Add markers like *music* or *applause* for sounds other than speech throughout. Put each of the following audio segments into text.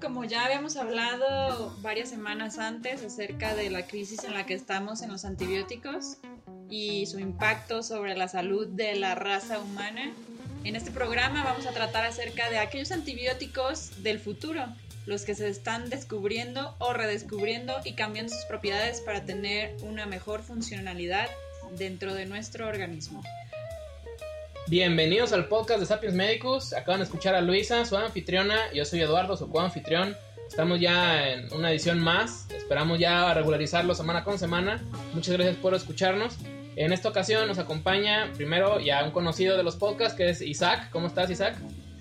como ya habíamos hablado varias semanas antes acerca de la crisis en la que estamos en los antibióticos y su impacto sobre la salud de la raza humana, en este programa vamos a tratar acerca de aquellos antibióticos del futuro, los que se están descubriendo o redescubriendo y cambiando sus propiedades para tener una mejor funcionalidad dentro de nuestro organismo. Bienvenidos al podcast de Sapiens Médicos. Acaban de escuchar a Luisa, su anfitriona. Yo soy Eduardo, su co-anfitrión. Estamos ya en una edición más. Esperamos ya regularizarlo semana con semana. Muchas gracias por escucharnos. En esta ocasión nos acompaña primero ya un conocido de los podcasts que es Isaac. ¿Cómo estás, Isaac?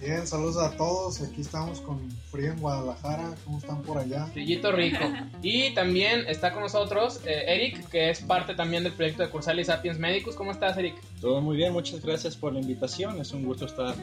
Bien, saludos a todos. Aquí estamos con frío en Guadalajara. ¿Cómo están por allá? Frillito rico. Y también está con nosotros eh, Eric, que es parte también del proyecto de Cursal y Sapiens Médicos. ¿Cómo estás, Eric? Todo muy bien, muchas gracias por la invitación. Es un gusto estar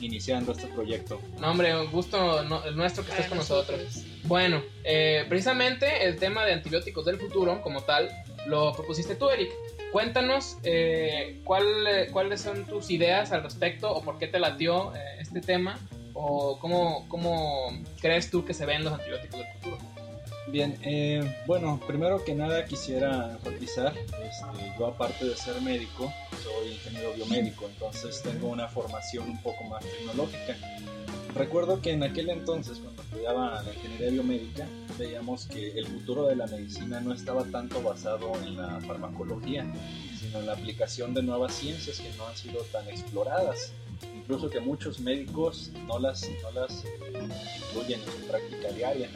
iniciando este proyecto. No, hombre, un gusto el nuestro que estés con nosotros. Bueno, eh, precisamente el tema de antibióticos del futuro, como tal, lo propusiste tú, Eric. Cuéntanos eh, cuál, cuáles son tus ideas al respecto o por qué te latió eh, este tema o cómo, cómo crees tú que se ven los antibióticos del futuro. Bien, eh, bueno, primero que nada quisiera enfatizar, este, yo aparte de ser médico, soy ingeniero biomédico, entonces tengo una formación un poco más tecnológica. Recuerdo que en aquel entonces, cuando estudiaba la ingeniería biomédica, veíamos que el futuro de la medicina no estaba tanto basado en la farmacología, sino en la aplicación de nuevas ciencias que no han sido tan exploradas. Incluso que muchos médicos no las, las incluyen en su práctica diaria,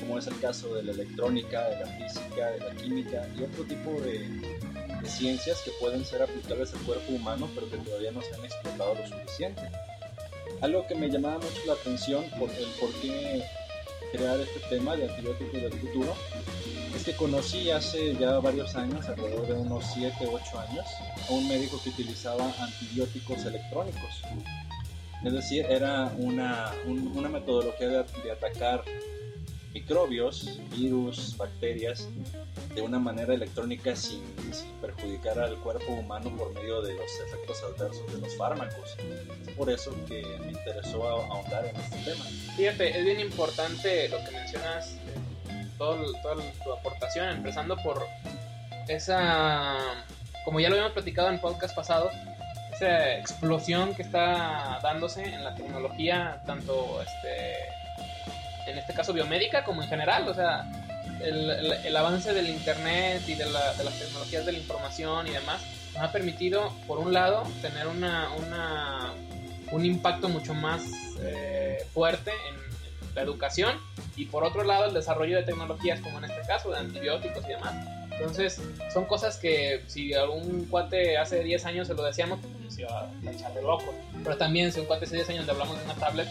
como es el caso de la electrónica, de la física, de la química y otro tipo de, de ciencias que pueden ser aplicables al cuerpo humano, pero que todavía no se han explotado lo suficiente. Algo que me llamaba mucho la atención por el por qué crear este tema de antibióticos del futuro es que conocí hace ya varios años, alrededor de unos 7, 8 años, a un médico que utilizaba antibióticos electrónicos. Es decir, era una, una metodología de, de atacar microbios, virus, bacterias de una manera electrónica sin, perjudicar al cuerpo humano por medio de los efectos adversos de los fármacos. Es por eso que me interesó ahondar en este tema. Fíjate, es bien importante lo que mencionas, eh, todo, toda tu aportación, empezando por esa, como ya lo habíamos platicado en podcast pasado, esa explosión que está dándose en la tecnología, tanto este, en este caso biomédica como en general, o sea, el, el, avance del Internet y de, la, de, las tecnologías de la información y demás nos ha permitido, por un lado, tener una, una un impacto mucho más eh, fuerte en, la educación y por otro lado el desarrollo de tecnologías como en este caso de antibióticos y demás. Entonces son cosas que si algún cuate hace 10 años se lo decíamos, pues se iba a echar de loco. Pero también si un cuate hace 10 años le hablamos de una tablet,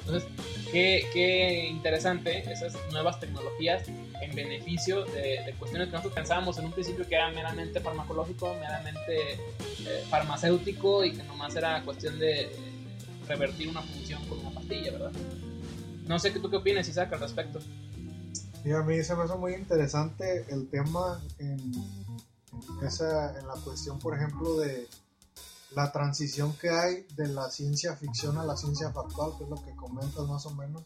entonces Qué, interesante esas nuevas tecnologías en beneficio de, cuestiones que nosotros pensábamos en un principio que era meramente farmacológico, meramente eh, farmacéutico y que nomás era cuestión de revertir una función con una pastilla, ¿verdad? No sé qué tú qué opinas, Isaac, al respecto. Sí, a mí se me hace muy interesante el tema en, esa, en la cuestión, por ejemplo, de la transición que hay de la ciencia ficción a la ciencia factual, que es lo que comentas más o menos.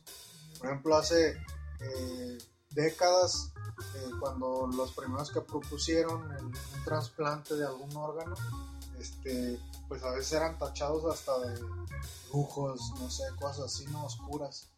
Por ejemplo, hace eh, décadas, eh, cuando los primeros que propusieron el, un trasplante de algún órgano, este, pues a veces eran tachados hasta de lujos, no sé, cosas así, no oscuras.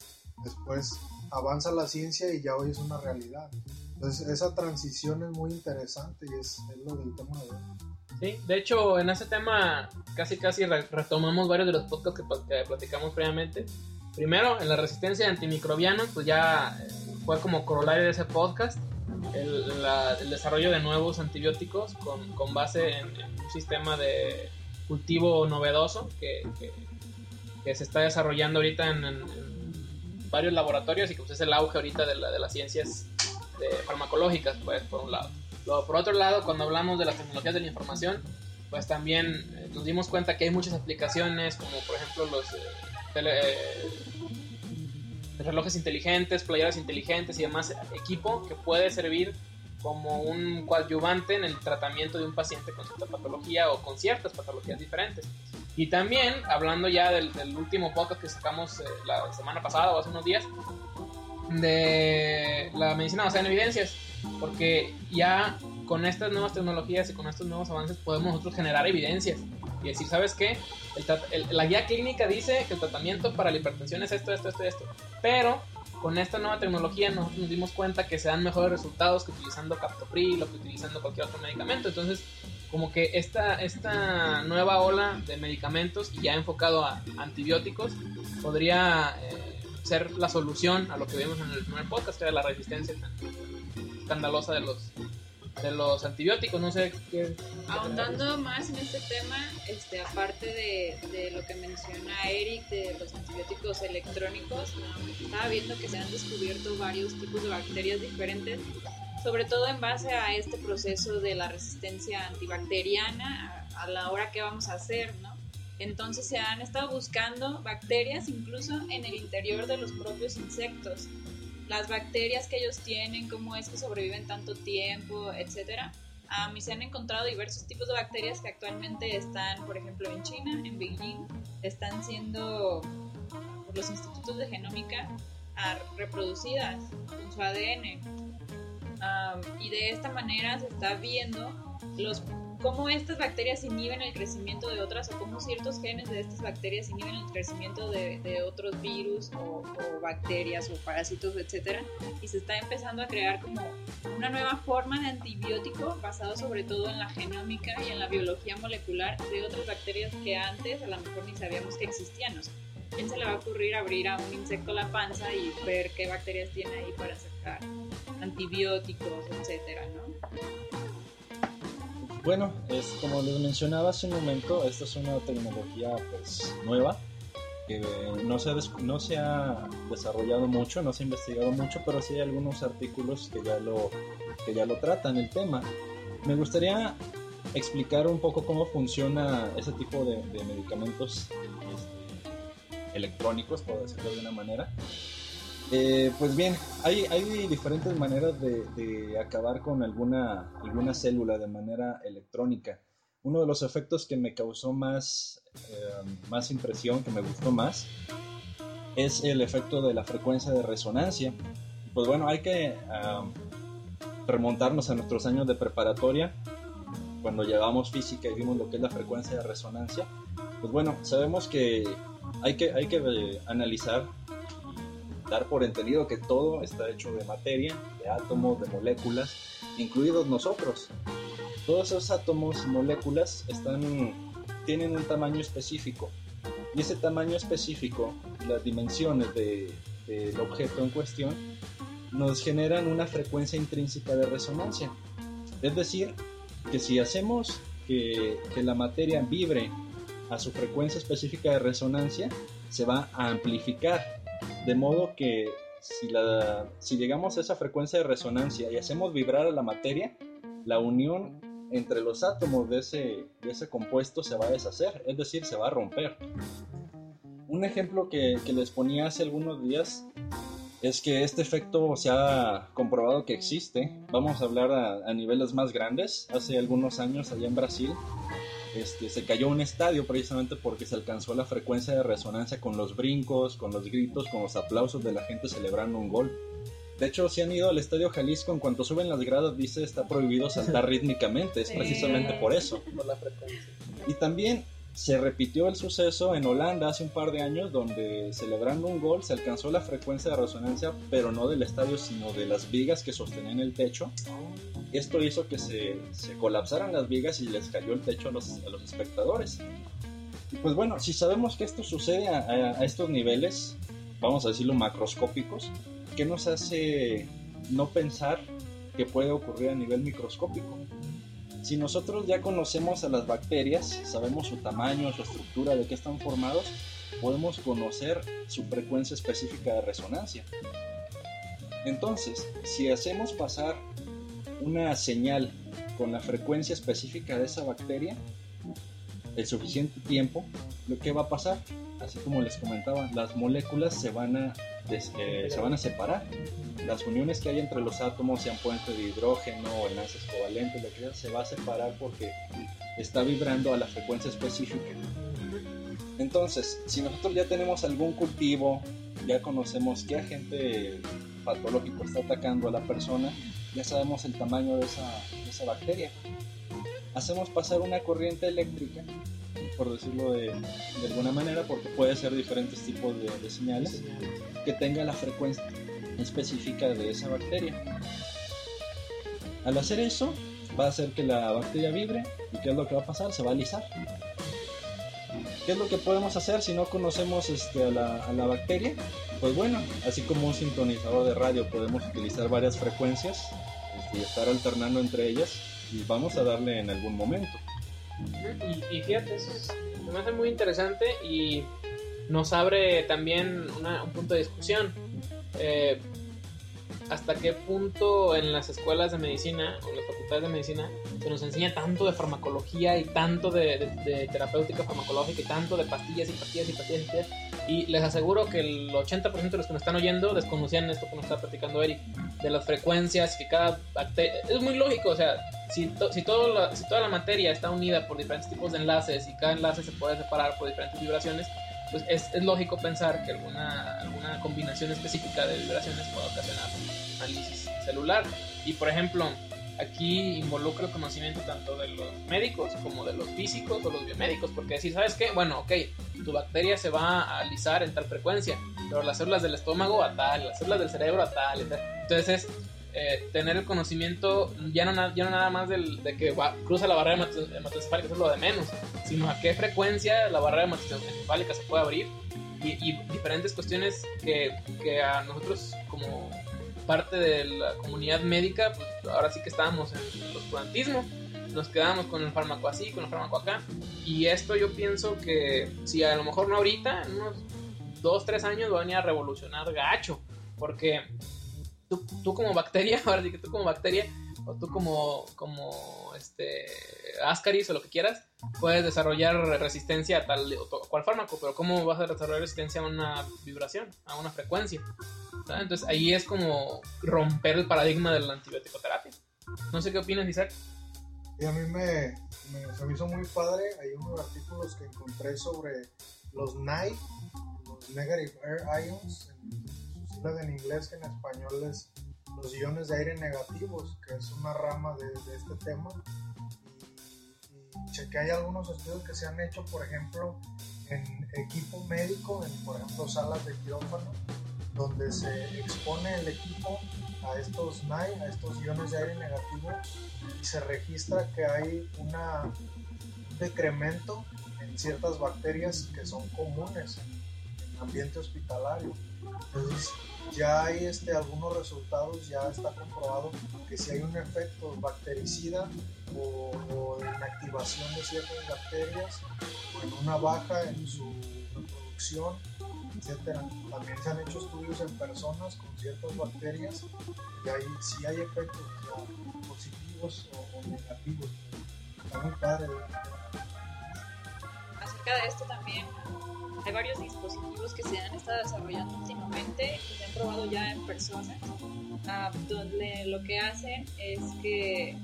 Después avanza la ciencia y ya hoy es una realidad. Entonces esa transición es muy interesante y es, es lo del tema de hoy. Sí, de hecho, en ese tema casi casi retomamos varios de los podcasts que, platicamos previamente. Primero, en la resistencia antimicrobiana, pues ya eh, fue como corolario de ese podcast, el, desarrollo de nuevos antibióticos con, con base en, un sistema de cultivo novedoso que, que, se está desarrollando ahorita en, varios laboratorios y que pues, es el auge ahorita de, la, de las ciencias farmacológicas, pues, por un lado por otro lado, cuando hablamos de las tecnologías de la información, pues también eh, nos dimos cuenta que hay muchas aplicaciones, como por ejemplo los eh, eh, relojes inteligentes, playeras inteligentes y demás equipo que puede servir como un coadyuvante en el tratamiento de un paciente con cierta patología o con ciertas patologías diferentes. Y también, hablando ya del, último podcast que sacamos eh, la semana pasada o hace unos días, de la medicina basada en evidencias, porque ya con estas nuevas tecnologías y con estos nuevos avances podemos nosotros generar evidencias y decir, ¿sabes qué? la guía clínica dice que el tratamiento para la hipertensión es esto, esto, esto, esto, pero con esta nueva tecnología nosotros nos dimos cuenta que se dan mejores resultados que utilizando captopril o que utilizando cualquier otro medicamento, entonces como que esta, esta nueva ola de medicamentos y ya enfocado a antibióticos podría eh, ser la solución a lo que vimos en el primer podcast, que era la resistencia escandalosa de los de los antibióticos, no sé qué. Ahondando más en este tema, este, aparte de, de, lo que menciona Eric de los antibióticos electrónicos, estaba viendo que se han descubierto varios tipos de bacterias diferentes sobre todo en base a este proceso de la resistencia antibacteriana a, la hora que vamos a hacer, ¿no? Entonces se han estado buscando bacterias incluso en el interior de los propios insectos. Las bacterias que ellos tienen, cómo es que sobreviven tanto tiempo, etcétera. A mí se han encontrado diversos tipos de bacterias que actualmente están, por ejemplo, en China, en Beijing, están siendo por los institutos de genómica ah, reproducidas con su ADN y de esta manera se está viendo los cómo estas bacterias inhiben el crecimiento de otras o cómo ciertos genes de estas bacterias inhiben el crecimiento de, de otros virus o, bacterias o parásitos, etcétera, y se está empezando a crear como una nueva forma de antibiótico basado sobre todo en la genómica y en la biología molecular de otras bacterias que antes a lo mejor ni sabíamos que existían. ¿Quién se le va a ocurrir abrir a un insecto la panza y ver qué bacterias tiene ahí para sacar antibióticos, etcétera, ¿no? Bueno, es, como les mencionaba hace un momento, esta es una tecnología pues nueva que no se, no se ha desarrollado mucho, no se ha investigado mucho, pero sí hay algunos artículos que ya lo, que ya lo tratan el tema. Me gustaría explicar un poco cómo funciona ese tipo de, de medicamentos electrónicos, por decirlo de una manera. Eh, pues bien, hay, diferentes maneras de, acabar con alguna, célula de manera electrónica. Uno de los efectos que me causó más, eh, más impresión, que me gustó más, es el efecto de la frecuencia de resonancia. Pues bueno, hay que remontarnos a nuestros años de preparatoria, cuando llevamos física y vimos lo que es la frecuencia de resonancia. Pues bueno, sabemos que hay que, eh, analizar por entendido que todo está hecho de materia, de átomos, de moléculas, incluidos nosotros. Todos esos átomos y moléculas tienen un tamaño específico. Y ese tamaño específico, las dimensiones del objeto en cuestión, nos generan una frecuencia intrínseca de resonancia. Es decir, que si hacemos que la materia vibre a su frecuencia específica de resonancia, se va a amplificar. De modo que si, la, si llegamos a esa frecuencia de resonancia y hacemos vibrar a la materia, la unión entre los átomos de ese, de ese compuesto se va a deshacer, es decir, se va a romper. Un ejemplo que, que les ponía hace algunos días es que este efecto se ha comprobado que existe. Vamos a hablar a, a niveles más grandes. Hace algunos años allá en Brasil este, se cayó un estadio precisamente porque se alcanzó la frecuencia de resonancia con los brincos, con los gritos, con los aplausos de la gente celebrando un gol. De hecho, si han ido al Estadio Jalisco, en cuanto suben las gradas dice está prohibido saltar *laughs* rítmicamente, es precisamente por eso. *laughs* Y también se repitió el suceso en Holanda hace un par de años donde celebrando un gol se alcanzó la frecuencia de resonancia, pero no del estadio, sino de las vigas que sostenían el techo. Esto hizo que se, colapsaran las vigas y les cayó el techo a los, espectadores. Pues bueno, si sabemos que esto sucede a, a estos niveles, vamos a decirlo macroscópicos, ¿qué nos hace no pensar que puede ocurrir a nivel microscópico? Si nosotros ya conocemos a las bacterias, sabemos su tamaño, su estructura, de qué están formados, podemos conocer su frecuencia específica de resonancia. Entonces, si hacemos pasar una señal con la frecuencia específica de esa bacteria, el suficiente tiempo, lo que va a pasar, así como les comentaba, las moléculas se van a, eh, se van a separar las uniones que hay entre los átomos, sean puentes de hidrógeno enlaces covalentes, lo que sea, se va a separar porque está vibrando a la frecuencia específica. Entonces, si nosotros ya tenemos algún cultivo, ya conocemos qué agente patológico está atacando a la persona, ya sabemos el tamaño de esa, bacteria. Hacemos pasar una corriente eléctrica, por decirlo de, alguna manera, porque puede ser diferentes tipos de, de señales, que tenga la frecuencia específica de esa bacteria. Al hacer eso, va a hacer que la bacteria vibre y ¿qué es lo que va a pasar? Se va a alisar. ¿Qué es lo que podemos hacer si no conocemos este, a, la, a la bacteria? Pues bueno, así como un sintonizador de radio podemos utilizar varias frecuencias este, y estar alternando entre ellas y vamos a darle en algún momento. Y, y fíjate, eso es, me hace muy interesante y nos abre también una- un punto de discusión. Eh, hasta qué punto en las escuelas de medicina o las facultades de medicina se nos enseña tanto de farmacología y tanto de, de- de terapéutica farmacológica y tanto de pastillas y pastillas y pastillas y pastillas. Y les aseguro que el 80% de los que nos están oyendo desconocían esto que nos está platicando Eric, de las frecuencias, que cada. Es muy lógico, o sea, si, to- si, todo la, si toda la materia está unida por diferentes tipos de enlaces y cada enlace se puede separar por diferentes vibraciones, pues es, es lógico pensar que alguna, alguna combinación específica de vibraciones puede ocasionar análisis celular. Y por ejemplo, aquí involucra el conocimiento tanto de los médicos como de los físicos o los biomédicos, porque decir, ¿sabes qué? Bueno, ok, tu bacteria se va a alisar en tal frecuencia, pero las células del estómago a tal, las células del cerebro a tal, tal. entonces es eh, tener el conocimiento ya no, ya no nada más del, de que va- cruza la barrera hemato- hematoencefálica, eso es lo de menos, sino a qué frecuencia la barrera hematoencefálica se puede abrir y, y diferentes cuestiones que, que a nosotros como parte de la comunidad médica, pues ahora sí que estábamos en el oscurantismo, nos quedamos con el fármaco así, con el fármaco acá, y esto yo pienso que si a lo mejor no ahorita, en unos 2, 3 años va a venir a revolucionar gacho, porque tú, tú como bacteria, *laughs* ahora sí que tú como bacteria, o tú como, como este, ascaris o lo que quieras, puedes desarrollar resistencia a tal o cual fármaco, pero ¿cómo vas a desarrollar resistencia a una vibración, a una frecuencia? ¿sabes? Entonces ahí es como romper el paradigma de la antibiótico-terapia. No sé qué opinas, Isaac. Y a mí me, me- se me hizo muy padre. Hay unos artículos que encontré sobre los NIE, los Negative Air Ions, en sus siglas en inglés, que en español es los iones de aire negativos, que es una rama de, este tema. Y, y hay algunos estudios que se han hecho, por ejemplo, en equipo médico, en, por ejemplo, salas de quirófano, donde se expone el equipo a estos NIE, a estos iones de aire negativo, y se registra que hay un decremento en ciertas bacterias que son comunes en, en ambiente hospitalario. Entonces, ya hay este, algunos resultados, ya está comprobado que si hay un efecto bactericida o, o en activación de ciertas bacterias o en una baja en su reproducción, etcétera. También se han hecho estudios en personas con ciertas bacterias y ahí sí hay efectos positivos o, o negativos. Está muy padre. acerca de esto también hay varios dispositivos que se han estado desarrollando últimamente y se han probado ya en personas ah, donde lo que hacen es que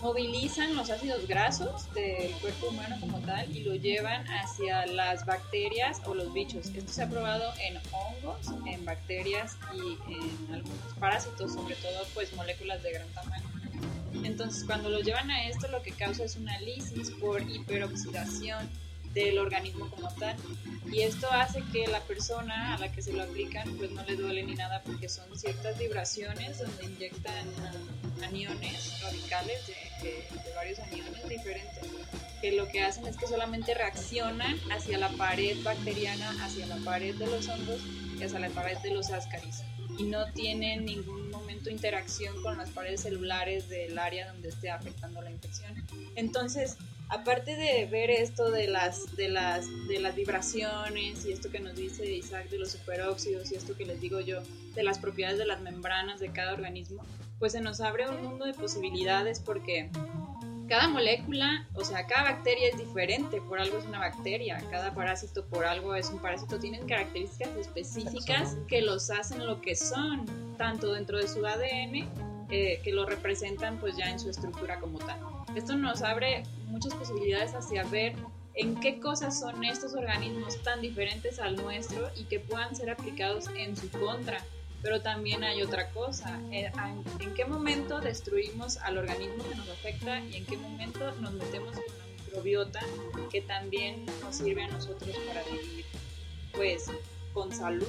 movilizan los ácidos grasos del cuerpo humano como tal y lo llevan hacia las bacterias o los bichos. Esto se ha probado en hongos, en bacterias y en algunos parásitos, sobre todo pues moléculas de gran tamaño. Entonces, cuando lo llevan a esto, lo que causa es una lisis por hiperoxidación del organismo como tal. Y esto hace que la persona a la que se lo aplican, pues no le duele ni nada, porque son ciertas vibraciones donde inyectan aniones radicales de, de- de varios aniones diferentes, que lo que hacen es que solamente reaccionan hacia la pared bacteriana, hacia la pared de los hongos y hacia la pared de los ascaris y no tienen ningún momento interacción con las paredes celulares del área donde esté afectando la infección. Entonces, aparte de ver esto de las, de las, de las vibraciones y esto que nos dice Isaac de los superóxidos y esto que les digo yo de las propiedades de las membranas de cada organismo, pues se nos abre un mundo de posibilidades porque cada molécula, o sea, cada bacteria es diferente, por algo es una bacteria, cada parásito por algo es un parásito, tienen características específicas que los hacen lo que son, tanto dentro de su ADN eh, que lo representan pues ya en su estructura como tal. Esto nos abre muchas posibilidades hacia ver en qué cosas son estos organismos tan diferentes al nuestro y que puedan ser aplicados en su contra. Pero también hay otra cosa, eh, en qué momento destruimos al organismo que nos afecta y en qué momento nos metemos con la microbiota que también nos sirve a nosotros para vivir pues con salud.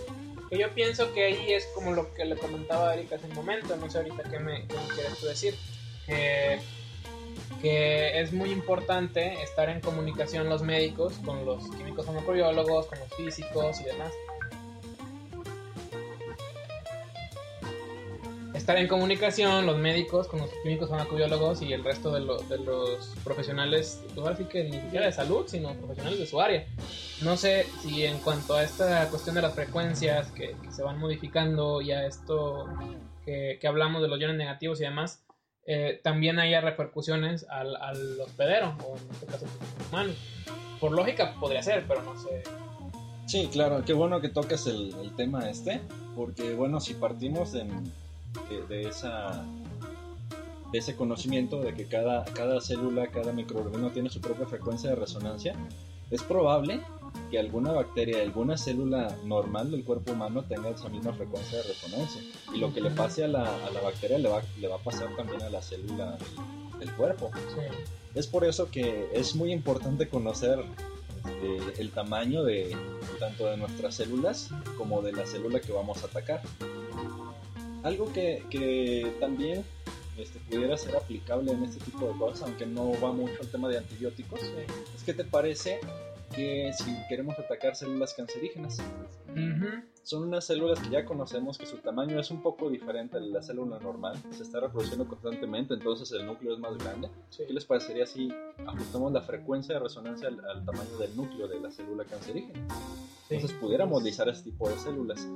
yo pienso que ahí es como lo que le comentaba Erika hace un momento, no sé ahorita qué me, qué me quieres tú decir, que que es muy importante estar en comunicación los médicos con los químicos farmacobiólogos, con los físicos y demás. Estar en comunicación los médicos con los químicos farmacobiólogos y el resto de, los profesionales, ahora sí que ni siquiera de salud, sino profesionales de su área. No sé si en cuanto a esta cuestión de las frecuencias que, se van modificando y a esto que, que hablamos de los iones negativos y demás, eh, también haya repercusiones al, al, hospedero, o en este caso humano. Por lógica podría ser, pero no sé. Sí, claro, qué bueno que toques el, tema este, porque bueno, si partimos de, esa de ese conocimiento de que cada, cada célula, cada microorganismo tiene su propia frecuencia de resonancia, es probable que alguna bacteria, alguna célula normal del cuerpo humano tenga esa misma frecuencia de resonancia. Y lo que le pase a la, a la bacteria le va, le va, a pasar también a la célula del, cuerpo. Es por eso que es muy importante conocer este, el tamaño de tanto de nuestras células como de la célula que vamos a atacar. Algo que, que también este, pudiera ser aplicable en este tipo de cosas, aunque no va mucho al tema de antibióticos, es que te parece que si queremos atacar células cancerígenas. Son unas células que ya conocemos que su tamaño es un poco diferente a la célula normal, se está reproduciendo constantemente, entonces el núcleo es más grande. ¿Qué les parecería si ajustamos la frecuencia de resonancia al, tamaño del núcleo de la célula cancerígena? Entonces pudiéramos lizar ese tipo de células.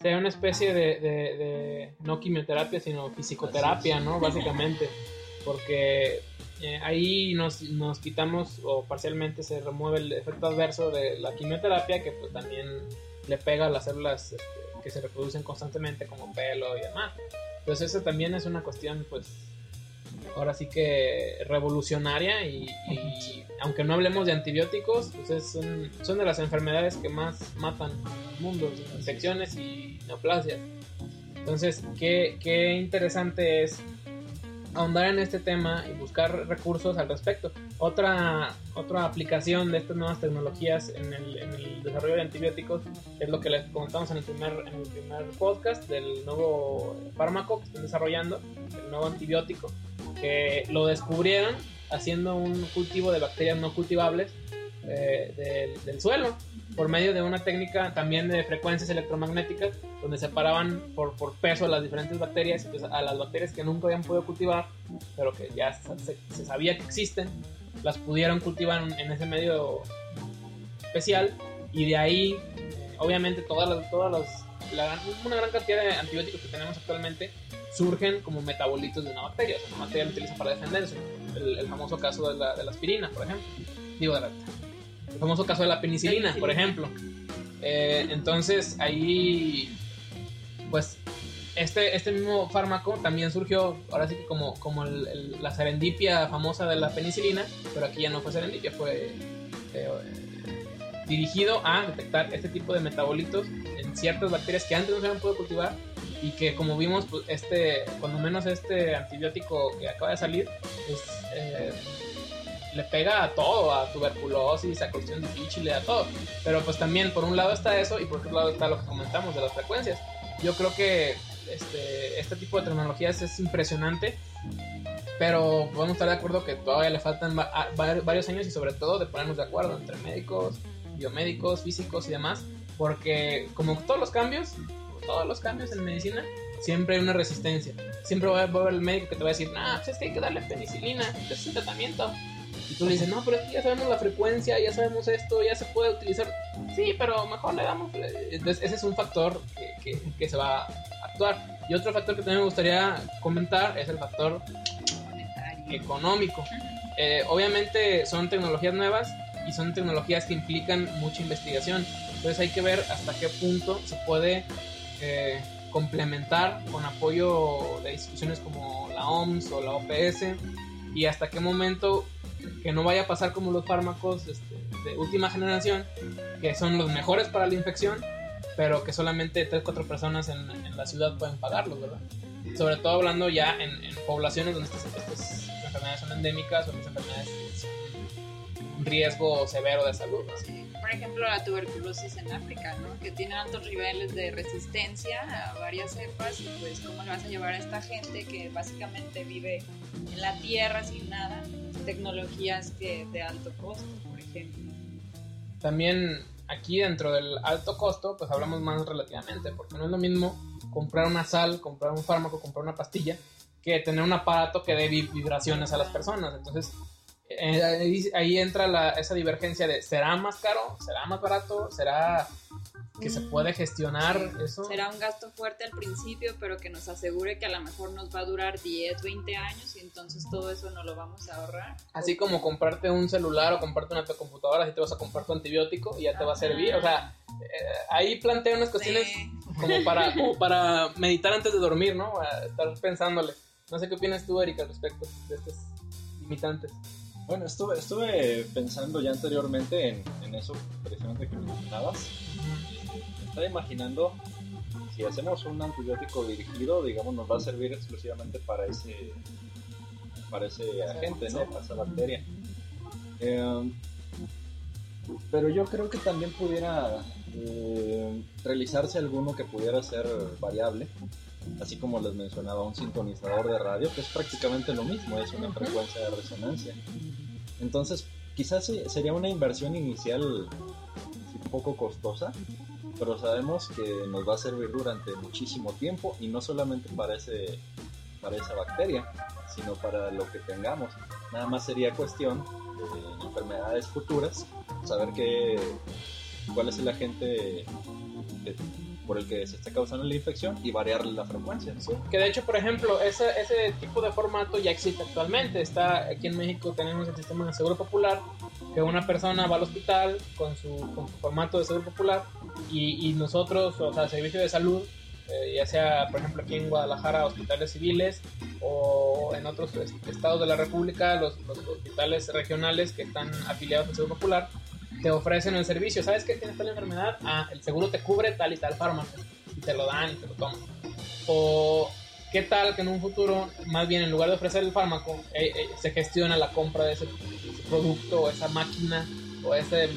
Sería una especie de, de, no quimioterapia, sino fisicoterapia, ¿no? Básicamente. Porque eh, ahí nos, nos, quitamos o parcialmente se remueve el efecto adverso de la quimioterapia que pues también le pega a las células este, que se reproducen constantemente como pelo y demás. Entonces eso también es una cuestión pues ahora sí que revolucionaria y, *laughs* aunque no hablemos de antibióticos, pues son, son, de las enfermedades que más matan el mundo, infecciones y neoplasias. Entonces, qué, qué interesante es ahondar en este tema y buscar recursos al respecto. Otra, otra aplicación de estas nuevas tecnologías en el, en el desarrollo de antibióticos es lo que les comentamos en el primer, en el primer podcast del nuevo fármaco que están desarrollando, el nuevo antibiótico, que lo descubrieron haciendo un cultivo de bacterias no cultivables eh, del, suelo por medio de una técnica también de frecuencias electromagnéticas donde separaban por, por peso las diferentes bacterias pues, a las bacterias que nunca habían podido cultivar pero que ya se, sabía que existen las pudieron cultivar en ese medio especial y de ahí obviamente todas las, todas las, una gran cantidad de antibióticos que tenemos actualmente surgen como metabolitos de una bacteria, o sea, una bacteria la utiliza para defenderse. El, famoso caso de la, de la aspirina, por ejemplo. Digo, de la, el famoso caso de la penicilina, por ejemplo. Eh, entonces ahí, pues, este, este mismo fármaco también surgió, ahora sí que como, como la serendipia famosa de la penicilina, pero aquí ya no fue serendipia, fue eh, dirigido a detectar este tipo de metabolitos en ciertas bacterias que antes no se habían podido cultivar y que como vimos, pues, este, cuando menos este antibiótico que acaba de salir, es... Eh, le pega a todo, a tuberculosis, a cuestión difícil, a todo. Pero pues también por un lado está eso y por otro lado está lo que comentamos de las frecuencias. Yo creo que este, este tipo de tecnologías es impresionante, pero a estar de acuerdo que todavía le faltan varios años y sobre todo de ponernos de acuerdo entre médicos, biomédicos, físicos y demás, porque como todos los cambios, todos los cambios en medicina, siempre hay una resistencia. Siempre va a haber el médico que te va a decir, no, pues es que hay que darle penicilina, es un tratamiento. Y tú le dices, no, pero ya sabemos la frecuencia, ya sabemos esto, ya se puede utilizar. Sí, pero mejor le damos. Entonces, ese es un factor que, que, se va a actuar. Y otro factor que también me gustaría comentar es el factor económico. Eh, obviamente son tecnologías nuevas y son tecnologías que implican mucha investigación. Entonces hay que ver hasta qué punto se puede eh, complementar con apoyo de instituciones como la OMS o la OPS y hasta qué momento que no vaya a pasar como los fármacos este, de última generación, que son los mejores para la infección, pero que solamente 3-4 personas en, en, la ciudad pueden pagarlos, ¿verdad? Sobre todo hablando ya en, en poblaciones donde estas, estas, enfermedades son endémicas o las enfermedades son un riesgo severo de salud. ¿no? Ejemplo, la tuberculosis en África, ¿no? que tiene altos niveles de resistencia a varias cepas y pues cómo le vas a llevar a esta gente que básicamente vive en la tierra sin nada, tecnologías que de alto costo, por ejemplo. También aquí dentro del alto costo, pues hablamos más relativamente, porque no es lo mismo comprar una sal, comprar un fármaco, comprar una pastilla, que tener un aparato que dé vibraciones a las personas. Entonces, eh, ahí, ahí, entra la, esa divergencia de, ¿será más caro? ¿Será más barato? ¿Será que se puede gestionar sí. eso? Será un gasto fuerte al principio, pero que nos asegure que a lo mejor nos va a durar 10, 20 años y entonces todo eso no lo vamos a ahorrar. Así como comprarte un celular o comprarte una computadora, así te vas a comprar tu antibiótico y ya te va a servir. O sea, eh, ahí plantea unas cuestiones sí. como, para, *laughs* como para meditar antes de dormir, ¿no? A estar pensándole. No sé qué opinas tú, Erika, al respecto de estos limitantes. Bueno, estuve, estuve pensando ya anteriormente en, en eso precisamente que mencionabas. Me estaba imaginando si hacemos un antibiótico dirigido, digamos, nos va a servir exclusivamente para ese, para ese agente, ¿no? Para esa bacteria. Eh, pero yo creo que también pudiera eh, realizarse alguno que pudiera ser variable, así como les mencionaba, un sintonizador de radio, que es prácticamente lo mismo, es una frecuencia de resonancia. Entonces, quizás sería una inversión inicial un poco costosa, pero sabemos que nos va a servir durante muchísimo tiempo y no solamente para, ese, para esa bacteria, sino para lo que tengamos. Nada más sería cuestión de enfermedades futuras, saber que, cuál es el agente que, por el que se está causando la infección y variar la frecuencia. Sí, que de hecho, por ejemplo, ese, ese tipo de formato ya existe actualmente. Está aquí en México tenemos el sistema de seguro popular, que una persona va al hospital con su, con su formato de seguro popular y, y, nosotros, o sea, servicio de salud, eh, ya sea, por ejemplo, aquí en Guadalajara, hospitales civiles o en otros estados de la República, los, los hospitales regionales que están afiliados al seguro popular, te ofrecen el servicio. ¿Sabes que tienes tal enfermedad? Ah, el seguro te cubre tal y tal fármaco. Y te lo dan y te lo tomas. O qué tal que en un futuro, más bien en lugar de ofrecer el fármaco, eh, eh, se gestiona la compra de ese, ese, producto o esa máquina o ese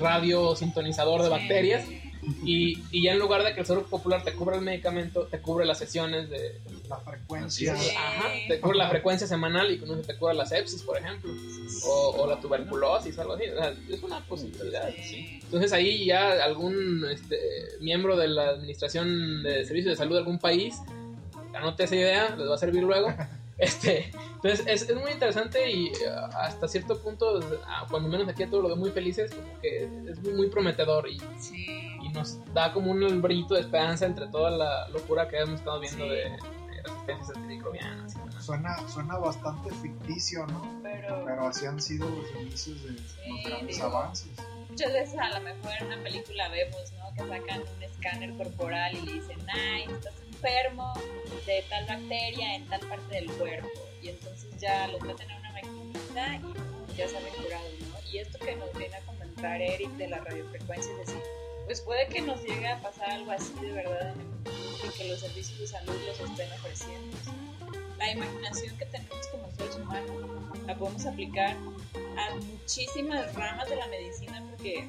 radio sintonizador de bacterias. *laughs* Y, y, ya en lugar de que el seguro popular te cubra el medicamento, te cubre las sesiones de la frecuencia. Ajá, te cubre la frecuencia semanal y con eso te cura la sepsis, por ejemplo, o, o la tuberculosis, algo así. O sea, es una posibilidad. Sí. Entonces ahí ya algún este, miembro de la administración de servicios de salud de algún país, anote esa idea, les va a servir luego. *laughs* Este, entonces es, es, muy interesante y hasta cierto punto, cuando menos aquí a todos lo veo muy felices, como que es muy, muy prometedor y, sí. Nos da como un brillito de esperanza entre toda la locura que hemos estado viendo sí. de, de, resistencias antimicrobianas. Suena, suena bastante ficticio, ¿no? Pero, Pero así han sido los inicios de sí, los grandes digo, avances. Muchas veces a lo mejor en una película vemos, ¿no? Que sacan un escáner corporal y le dicen, ay, estás enfermo de tal bacteria en tal parte del cuerpo. Y entonces ya los meten en una maquinita y ya salen curados, ¿no? Y esto que nos viene a comentar Eric de la radiofrecuencia es decir, pues puede que nos llegue a pasar algo así de verdad en el futuro y que los servicios de salud los estén ofreciendo. La imaginación que tenemos como seres humanos la podemos aplicar a muchísimas ramas de la medicina porque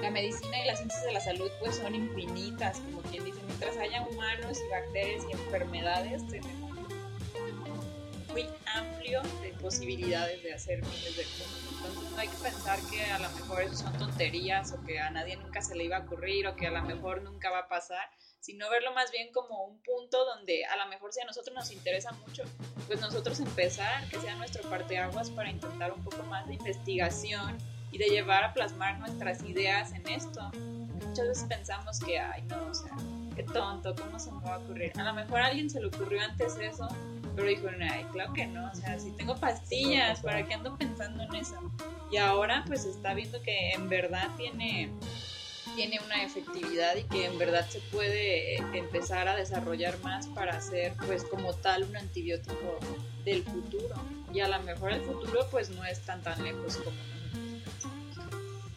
la medicina y las ciencias de la salud pues son infinitas, como quien dice, mientras haya humanos y bacterias y enfermedades tenemos muy amplio de posibilidades de hacer miles de cosas. Entonces no hay que pensar que a lo mejor eso son tonterías o que a nadie nunca se le iba a ocurrir o que a lo mejor nunca va a pasar, sino verlo más bien como un punto donde a lo mejor si a nosotros nos interesa mucho, pues nosotros empezar, que sea nuestro parteaguas para intentar un poco más de investigación y de llevar a plasmar nuestras ideas en esto. Muchas veces pensamos que, ay, no, o sea, qué tonto, ¿cómo se me va a ocurrir? A lo mejor a alguien se le ocurrió antes eso, pero dijo, ay, claro que no, o sea, si tengo pastillas, ¿para qué ando pensando en eso? Y ahora pues está viendo que en verdad tiene tiene una efectividad y que en verdad se puede empezar a desarrollar más para ser pues como tal un antibiótico del futuro. Y a lo mejor el futuro pues no es tan tan lejos como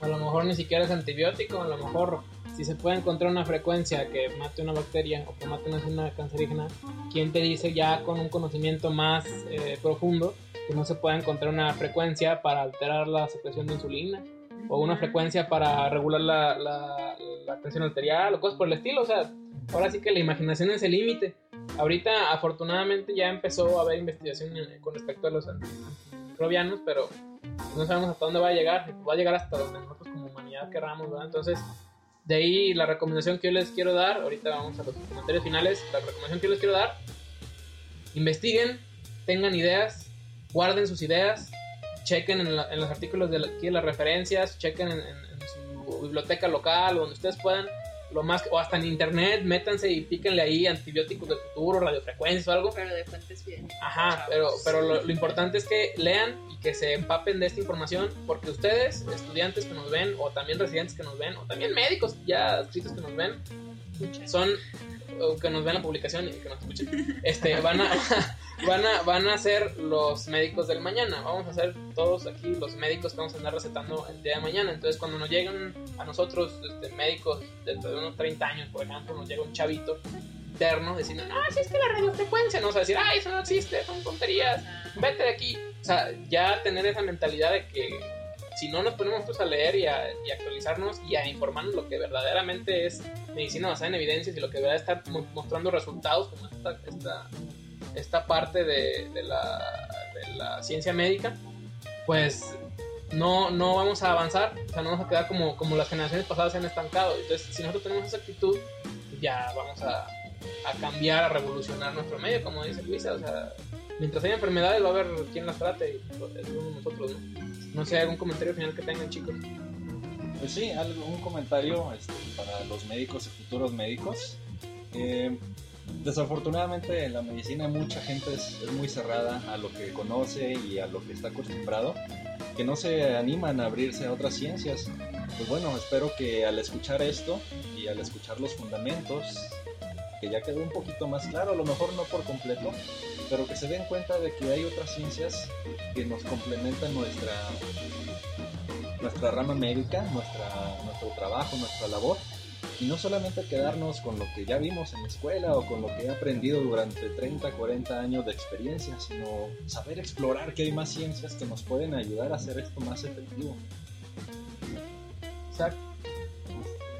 A lo mejor ni siquiera es antibiótico, a lo mejor si se puede encontrar una frecuencia que mate una bacteria o que mate una zona cancerígena, ¿quién te dice ya con un conocimiento más eh, profundo que no se puede encontrar una frecuencia para alterar la secreción de insulina? O una frecuencia para regular la, la, la tensión arterial o cosas por el estilo. O sea, ahora sí que la imaginación es el límite. Ahorita, afortunadamente, ya empezó a haber investigación con respecto a los antimicrobianos, pero no sabemos hasta dónde va a llegar. Va a llegar hasta donde nosotros como humanidad querramos, ¿verdad? Entonces, de ahí la recomendación que yo les quiero dar, ahorita vamos a los comentarios finales, la recomendación que yo les quiero dar, investiguen, tengan ideas, guarden sus ideas, chequen en, los artículos de aquí las referencias, chequen en, su biblioteca local, donde ustedes puedan, lo más, o hasta en internet, métanse y píquenle ahí antibióticos del futuro, radiofrecuencias o algo. Pero de fuentes bien. Ajá, pero, pero lo, lo, importante es que lean y que se empapen de esta información, porque ustedes, estudiantes que nos ven, o también residentes que nos ven, o también médicos ya escritos que nos ven, son que nos ven la publicación y que nos escuchen, este, van a, *laughs* van a, van a ser los médicos del mañana. Vamos a ser todos aquí los médicos que vamos a andar recetando el día de mañana. Entonces, cuando nos lleguen a nosotros este, médicos dentro de unos 30 años, por ejemplo, nos llega un chavito interno diciendo, no, si es que la radiofrecuencia, no, o sea, decir, ay, eso no existe, son tonterías, vete de aquí. O sea, ya tener esa mentalidad de que si no nos ponemos nosotros a leer y a, y actualizarnos y a informarnos lo que verdaderamente es medicina basada en evidencias y lo que a estar mostrando resultados como esta, esta, esta parte de, de, la, de, la, ciencia médica, pues no, no vamos a avanzar, o sea, no vamos a quedar como, como las generaciones pasadas se han estancado. Entonces, si nosotros tenemos esa actitud, ya vamos a, a cambiar, a revolucionar nuestro medio, como dice Luisa, o sea, mientras haya enfermedades va a haber quien las trate y pues, es nosotros, ¿no? No sé, algún comentario final que tengan, chicos. Pues sí, algún comentario este, para los médicos y futuros médicos. Eh, desafortunadamente en la medicina mucha gente es, muy cerrada a lo que conoce y a lo que está acostumbrado, que no se animan a abrirse a otras ciencias. Pues bueno, espero que al escuchar esto y al escuchar los fundamentos, que ya quedó un poquito más claro, a lo mejor no por completo, pero que se den cuenta de que hay otras ciencias que nos complementan nuestra, nuestra rama médica, nuestra, nuestro trabajo, nuestra labor, y no solamente quedarnos con lo que ya vimos en la escuela o con lo que he aprendido durante 30, 40 años de experiencia, sino saber explorar que hay más ciencias que nos pueden ayudar a hacer esto más efectivo. Exacto.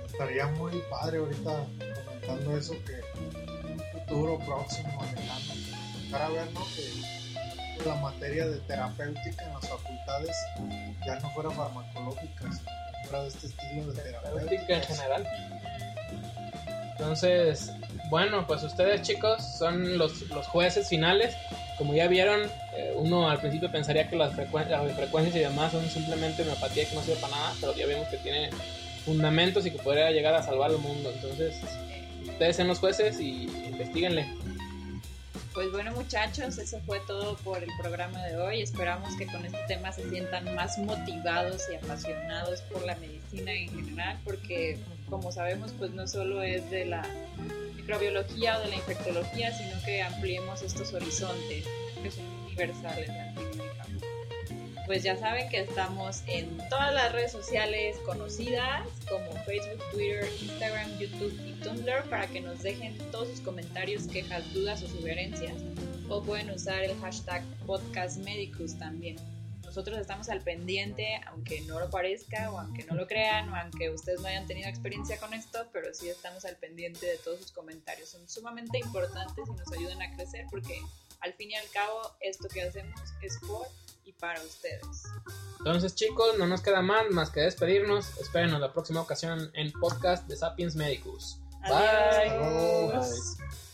Estaría muy padre ahorita comentando eso que un futuro próximo, lejano, a ver ¿no? que la materia de terapéutica en las facultades ya no fuera farmacológica, fuera de este estilo de terapéutica en general. Entonces, bueno, pues ustedes chicos son los, los jueces finales. Como ya vieron, eh, uno al principio pensaría que las, frecuencias y demás son simplemente una apatía que no sirve para nada, pero ya vemos que tiene fundamentos y que podría llegar a salvar el mundo. Entonces, ustedes sean los jueces y investiguenle. Pues bueno muchachos, eso fue todo por el programa de hoy. Esperamos que con este tema se sientan más motivados y apasionados por la medicina en general, porque como sabemos pues no solo es de la microbiología o de la infectología, sino que ampliemos estos horizontes que son universales pues ya saben que estamos en todas las redes sociales conocidas como Facebook, Twitter, Instagram, YouTube y Tumblr para que nos dejen todos sus comentarios, quejas, dudas o sugerencias. O pueden usar el hashtag podcastmedicus también. Nosotros estamos al pendiente, aunque no lo parezca o aunque no lo crean o aunque ustedes no hayan tenido experiencia con esto, pero sí estamos al pendiente de todos sus comentarios. Son sumamente importantes y nos ayudan a crecer porque al fin y al cabo esto que hacemos es por y para ustedes. Entonces chicos, no nos queda más más que despedirnos. Espérenos la próxima ocasión en podcast de Sapiens Medicus. Bye. Thank